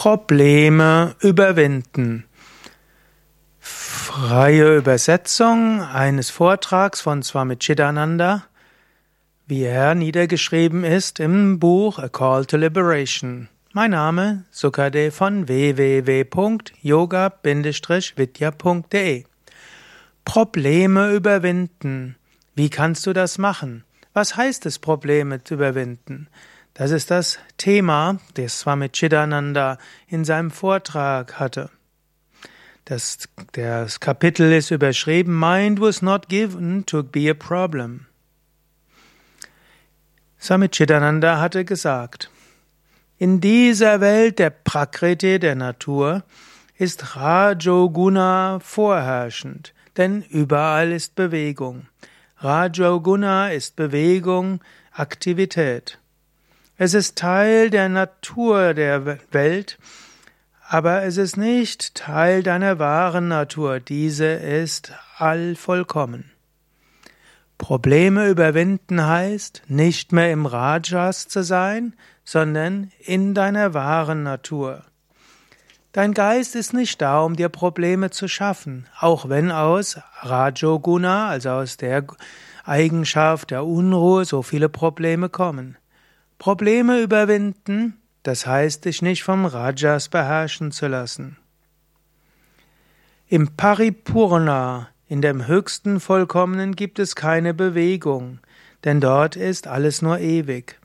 Probleme überwinden. Freie Übersetzung eines Vortrags von Swami Chidananda, wie er niedergeschrieben ist im Buch A Call to Liberation. Mein Name Sukade von www.yoga-vidya.de Probleme überwinden. Wie kannst du das machen? Was heißt es, Probleme zu überwinden? Das ist das Thema, das Swami Chidananda in seinem Vortrag hatte. Das, das Kapitel ist überschrieben Mind was not given to be a problem. Swami Chidananda hatte gesagt, in dieser Welt der Prakriti, der Natur, ist Rajoguna vorherrschend, denn überall ist Bewegung. Rajoguna ist Bewegung, Aktivität. Es ist Teil der Natur der Welt, aber es ist nicht Teil deiner wahren Natur. Diese ist allvollkommen. Probleme überwinden heißt, nicht mehr im Rajas zu sein, sondern in deiner wahren Natur. Dein Geist ist nicht da, um dir Probleme zu schaffen, auch wenn aus Rajoguna, also aus der Eigenschaft der Unruhe, so viele Probleme kommen. Probleme überwinden, das heißt, dich nicht vom Rajas beherrschen zu lassen. Im Paripurna, in dem höchsten Vollkommenen, gibt es keine Bewegung, denn dort ist alles nur ewig.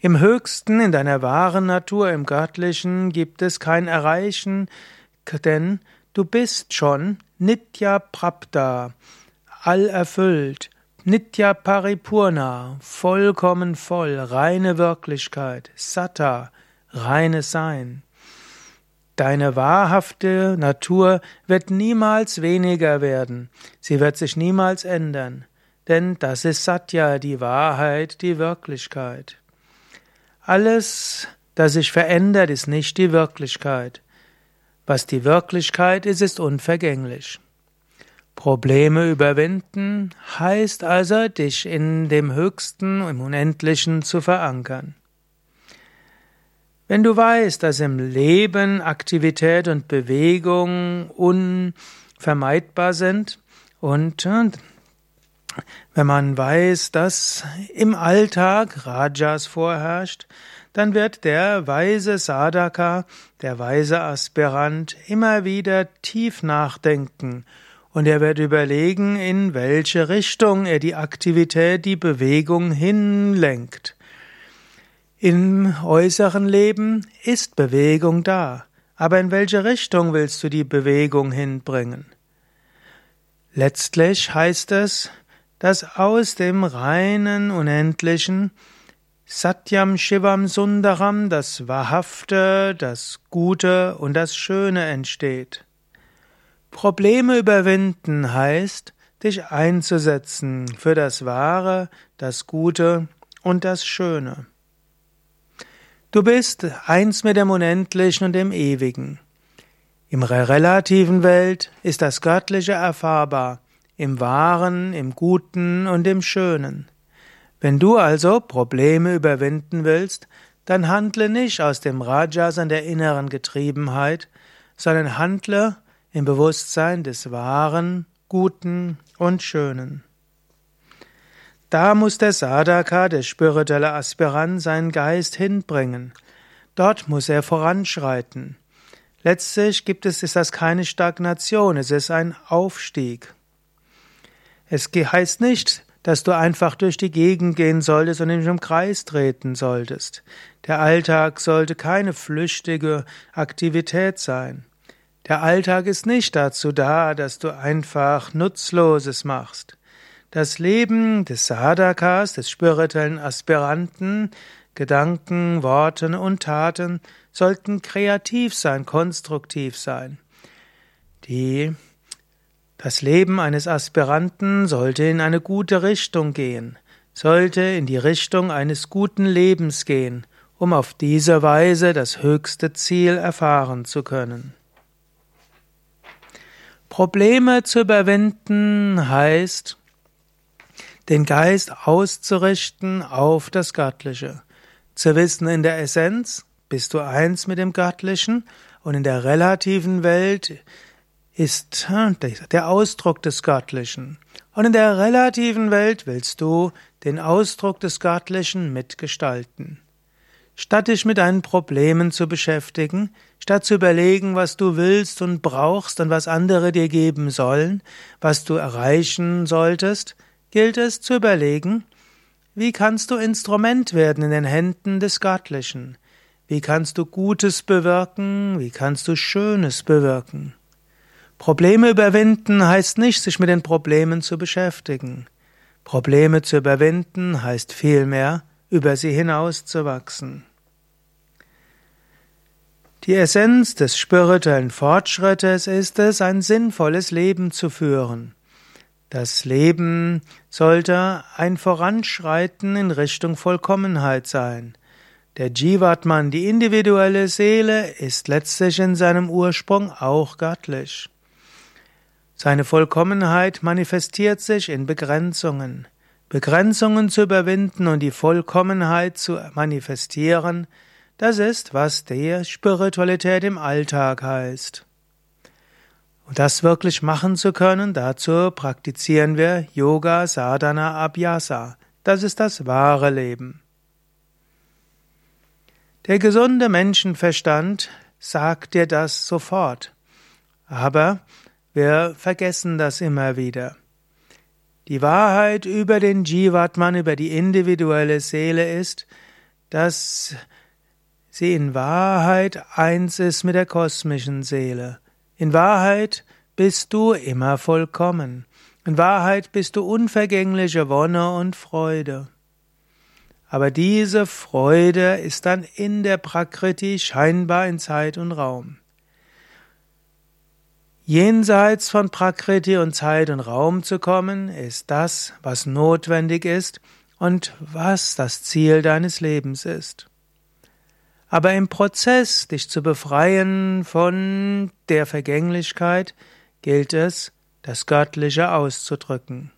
Im Höchsten, in deiner wahren Natur, im Göttlichen, gibt es kein Erreichen, denn du bist schon Nitya Prapta, allerfüllt, Nitya Paripurna, vollkommen voll, reine Wirklichkeit, Satta, reines Sein. Deine wahrhafte Natur wird niemals weniger werden, sie wird sich niemals ändern, denn das ist Satya, die Wahrheit, die Wirklichkeit. Alles, das sich verändert, ist nicht die Wirklichkeit. Was die Wirklichkeit ist, ist unvergänglich. Probleme überwinden heißt also, dich in dem Höchsten, im Unendlichen zu verankern. Wenn du weißt, dass im Leben Aktivität und Bewegung unvermeidbar sind und wenn man weiß, dass im Alltag Rajas vorherrscht, dann wird der weise Sadhaka, der weise Aspirant immer wieder tief nachdenken und er wird überlegen, in welche Richtung er die Aktivität, die Bewegung hinlenkt. Im äußeren Leben ist Bewegung da, aber in welche Richtung willst du die Bewegung hinbringen? Letztlich heißt es, dass aus dem reinen, unendlichen Satyam Shivam Sundaram das Wahrhafte, das Gute und das Schöne entsteht. Probleme überwinden heißt, dich einzusetzen für das Wahre, das Gute und das Schöne. Du bist eins mit dem Unendlichen und dem Ewigen. Im relativen Welt ist das Göttliche erfahrbar, im Wahren, im Guten und im Schönen. Wenn du also Probleme überwinden willst, dann handle nicht aus dem Rajas an der inneren Getriebenheit, sondern handle im Bewusstsein des Wahren, Guten und Schönen. Da muss der Sadhaka, der spirituelle Aspirant, seinen Geist hinbringen. Dort muss er voranschreiten. Letztlich gibt es, ist das keine Stagnation, es ist ein Aufstieg. Es heißt nicht, dass du einfach durch die Gegend gehen solltest und nicht im Kreis treten solltest. Der Alltag sollte keine flüchtige Aktivität sein. Der Alltag ist nicht dazu da, dass du einfach Nutzloses machst. Das Leben des Sadhakas, des spirituellen Aspiranten, Gedanken, Worten und Taten sollten kreativ sein, konstruktiv sein. Die, das Leben eines Aspiranten sollte in eine gute Richtung gehen, sollte in die Richtung eines guten Lebens gehen, um auf diese Weise das höchste Ziel erfahren zu können. Probleme zu überwinden heißt, den Geist auszurichten auf das Göttliche. Zu wissen, in der Essenz bist du eins mit dem Göttlichen und in der relativen Welt ist hm, der Ausdruck des Göttlichen. Und in der relativen Welt willst du den Ausdruck des Göttlichen mitgestalten. Statt dich mit deinen Problemen zu beschäftigen, statt zu überlegen, was du willst und brauchst und was andere dir geben sollen, was du erreichen solltest, gilt es zu überlegen, wie kannst du Instrument werden in den Händen des Göttlichen? Wie kannst du Gutes bewirken? Wie kannst du Schönes bewirken? Probleme überwinden heißt nicht, sich mit den Problemen zu beschäftigen. Probleme zu überwinden heißt vielmehr, über sie hinauszuwachsen. Die Essenz des spirituellen Fortschrittes ist es, ein sinnvolles Leben zu führen. Das Leben sollte ein Voranschreiten in Richtung Vollkommenheit sein. Der Jivatman, die individuelle Seele, ist letztlich in seinem Ursprung auch göttlich. Seine Vollkommenheit manifestiert sich in Begrenzungen. Begrenzungen zu überwinden und die Vollkommenheit zu manifestieren, das ist, was der Spiritualität im Alltag heißt. Und das wirklich machen zu können, dazu praktizieren wir Yoga Sadhana Abhyasa. Das ist das wahre Leben. Der gesunde Menschenverstand sagt dir das sofort. Aber wir vergessen das immer wieder. Die Wahrheit über den Jivatman, über die individuelle Seele ist, dass sie in Wahrheit eins ist mit der kosmischen Seele. In Wahrheit bist du immer vollkommen. In Wahrheit bist du unvergängliche Wonne und Freude. Aber diese Freude ist dann in der Prakriti scheinbar in Zeit und Raum. Jenseits von Prakriti und Zeit und Raum zu kommen, ist das, was notwendig ist und was das Ziel deines Lebens ist. Aber im Prozess, dich zu befreien von der Vergänglichkeit, gilt es, das Göttliche auszudrücken.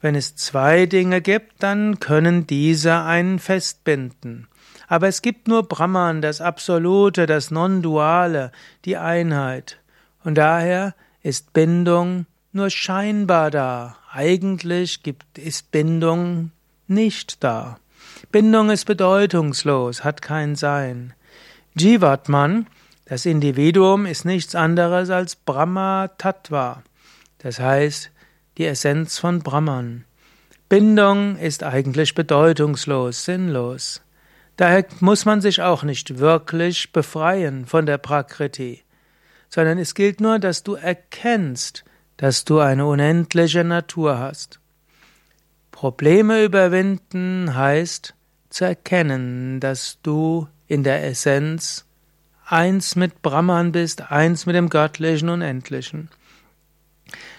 Wenn es zwei Dinge gibt, dann können diese einen festbinden. Aber es gibt nur Brahman, das Absolute, das Non-Duale, die Einheit. Und daher ist Bindung nur scheinbar da. Eigentlich gibt, ist Bindung nicht da. Bindung ist bedeutungslos, hat kein Sein. Jivatman, das Individuum, ist nichts anderes als Brahma Tattva, das heißt die Essenz von Brahman. Bindung ist eigentlich bedeutungslos, sinnlos. Daher muss man sich auch nicht wirklich befreien von der Prakriti, sondern es gilt nur, dass du erkennst, dass du eine unendliche Natur hast. Probleme überwinden heißt zu erkennen, dass du in der Essenz eins mit Brahman bist, eins mit dem Göttlichen Unendlichen.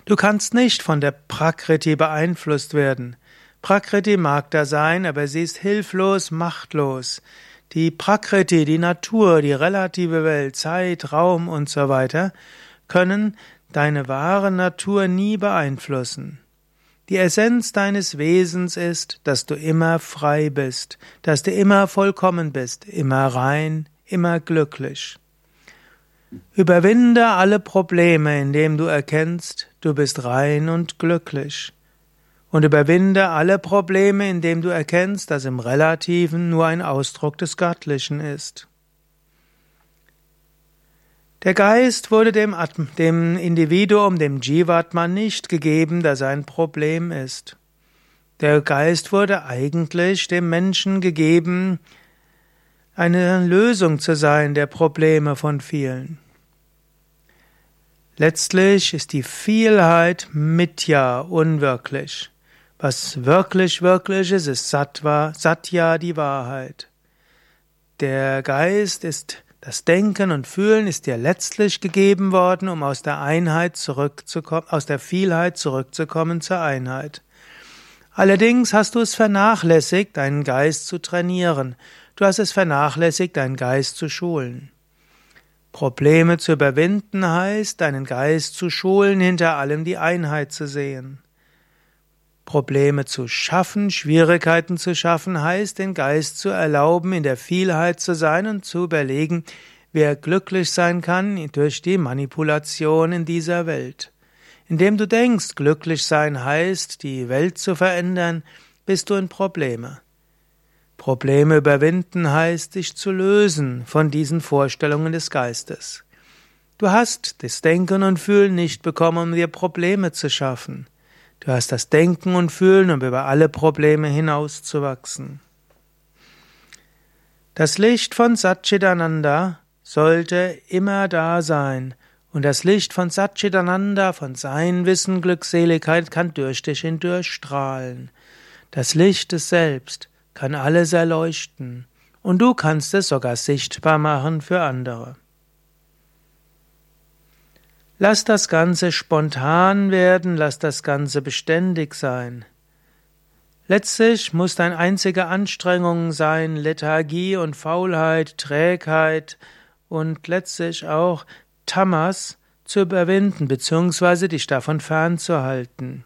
Du kannst nicht von der Prakriti beeinflusst werden. Prakriti mag da sein, aber sie ist hilflos, machtlos. Die Prakriti, die Natur, die relative Welt, Zeit, Raum und so weiter, können deine wahre Natur nie beeinflussen. Die Essenz deines Wesens ist, dass du immer frei bist, dass du immer vollkommen bist, immer rein, immer glücklich. Überwinde alle Probleme, indem du erkennst, du bist rein und glücklich und überwinde alle Probleme, indem du erkennst, dass im Relativen nur ein Ausdruck des Göttlichen ist. Der Geist wurde dem, dem Individuum, dem Jivatma nicht gegeben, dass er ein Problem ist. Der Geist wurde eigentlich dem Menschen gegeben, eine Lösung zu sein der Probleme von vielen. Letztlich ist die Vielheit Mitya unwirklich. Was wirklich, wirklich ist, ist Sattva, Satya, die Wahrheit. Der Geist ist, das Denken und Fühlen ist dir letztlich gegeben worden, um aus der Einheit zurückzukommen, aus der Vielheit zurückzukommen zur Einheit. Allerdings hast du es vernachlässigt, deinen Geist zu trainieren. Du hast es vernachlässigt, deinen Geist zu schulen. Probleme zu überwinden heißt, deinen Geist zu schulen, hinter allem die Einheit zu sehen. Probleme zu schaffen, Schwierigkeiten zu schaffen, heißt, den Geist zu erlauben, in der Vielheit zu sein und zu überlegen, wer glücklich sein kann durch die Manipulation in dieser Welt. Indem du denkst, glücklich sein heißt, die Welt zu verändern, bist du in Probleme. Probleme überwinden heißt, dich zu lösen von diesen Vorstellungen des Geistes. Du hast das Denken und Fühlen nicht bekommen, um dir Probleme zu schaffen. Du hast das Denken und Fühlen, um über alle Probleme hinauszuwachsen. Das Licht von Satchitananda sollte immer da sein, und das Licht von Satchitananda, von sein Wissen, Glückseligkeit kann durch dich hindurch strahlen. Das Licht des Selbst kann alles erleuchten, und du kannst es sogar sichtbar machen für andere. Lass das Ganze spontan werden, lass das Ganze beständig sein. Letztlich muss dein einzige Anstrengung sein, Lethargie und Faulheit, Trägheit und letztlich auch Tamas zu überwinden, beziehungsweise dich davon fernzuhalten.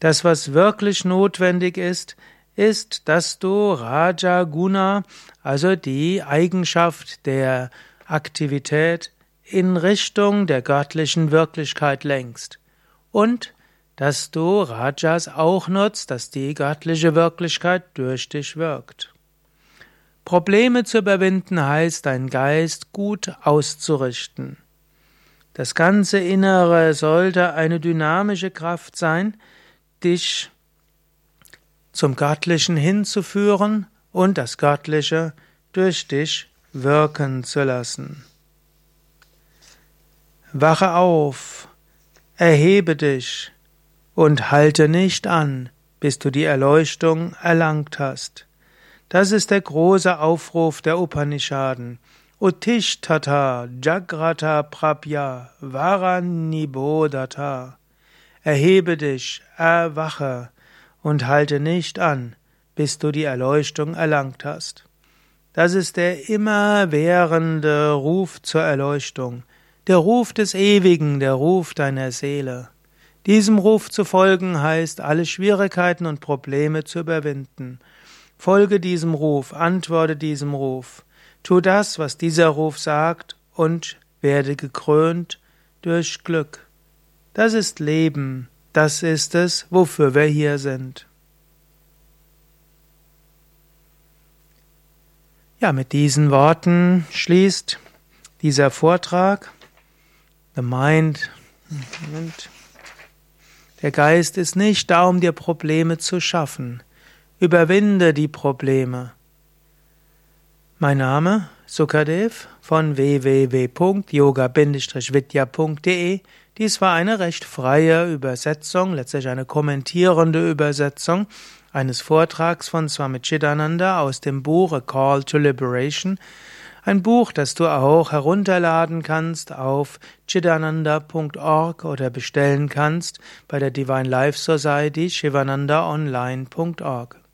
Das, was wirklich notwendig ist, ist, dass du Raja Guna, also die Eigenschaft der Aktivität, in Richtung der göttlichen Wirklichkeit lenkst und dass du Rajas auch nutzt, dass die göttliche Wirklichkeit durch dich wirkt. Probleme zu überwinden heißt, deinen Geist gut auszurichten. Das ganze Innere sollte eine dynamische Kraft sein, dich zum Göttlichen hinzuführen und das Göttliche durch dich wirken zu lassen. Wache auf, erhebe dich und halte nicht an, bis du die Erleuchtung erlangt hast. Das ist der große Aufruf der Upanishaden. Uttishtata Jagrata Prabhya Varanibodata. Erhebe dich, erwache und halte nicht an, bis du die Erleuchtung erlangt hast. Das ist der immerwährende Ruf zur Erleuchtung der Ruf des Ewigen, der Ruf deiner Seele. Diesem Ruf zu folgen heißt, alle Schwierigkeiten und Probleme zu überwinden. Folge diesem Ruf, antworte diesem Ruf. Tu das, was dieser Ruf sagt, und werde gekrönt durch Glück. Das ist Leben, das ist es, wofür wir hier sind. Ja, mit diesen Worten schließt dieser Vortrag. The mind. Moment. Der Geist ist nicht da, um dir Probleme zu schaffen. Überwinde die Probleme. Mein Name Sukadev von www.yoga-vidya.de. Dies war eine recht freie Übersetzung, letztlich eine kommentierende Übersetzung eines Vortrags von Swami Chidananda aus dem Buch A Call to Liberation ein Buch, das du auch herunterladen kannst auf chidananda.org oder bestellen kannst bei der Divine Life Society shivanandaonline.org.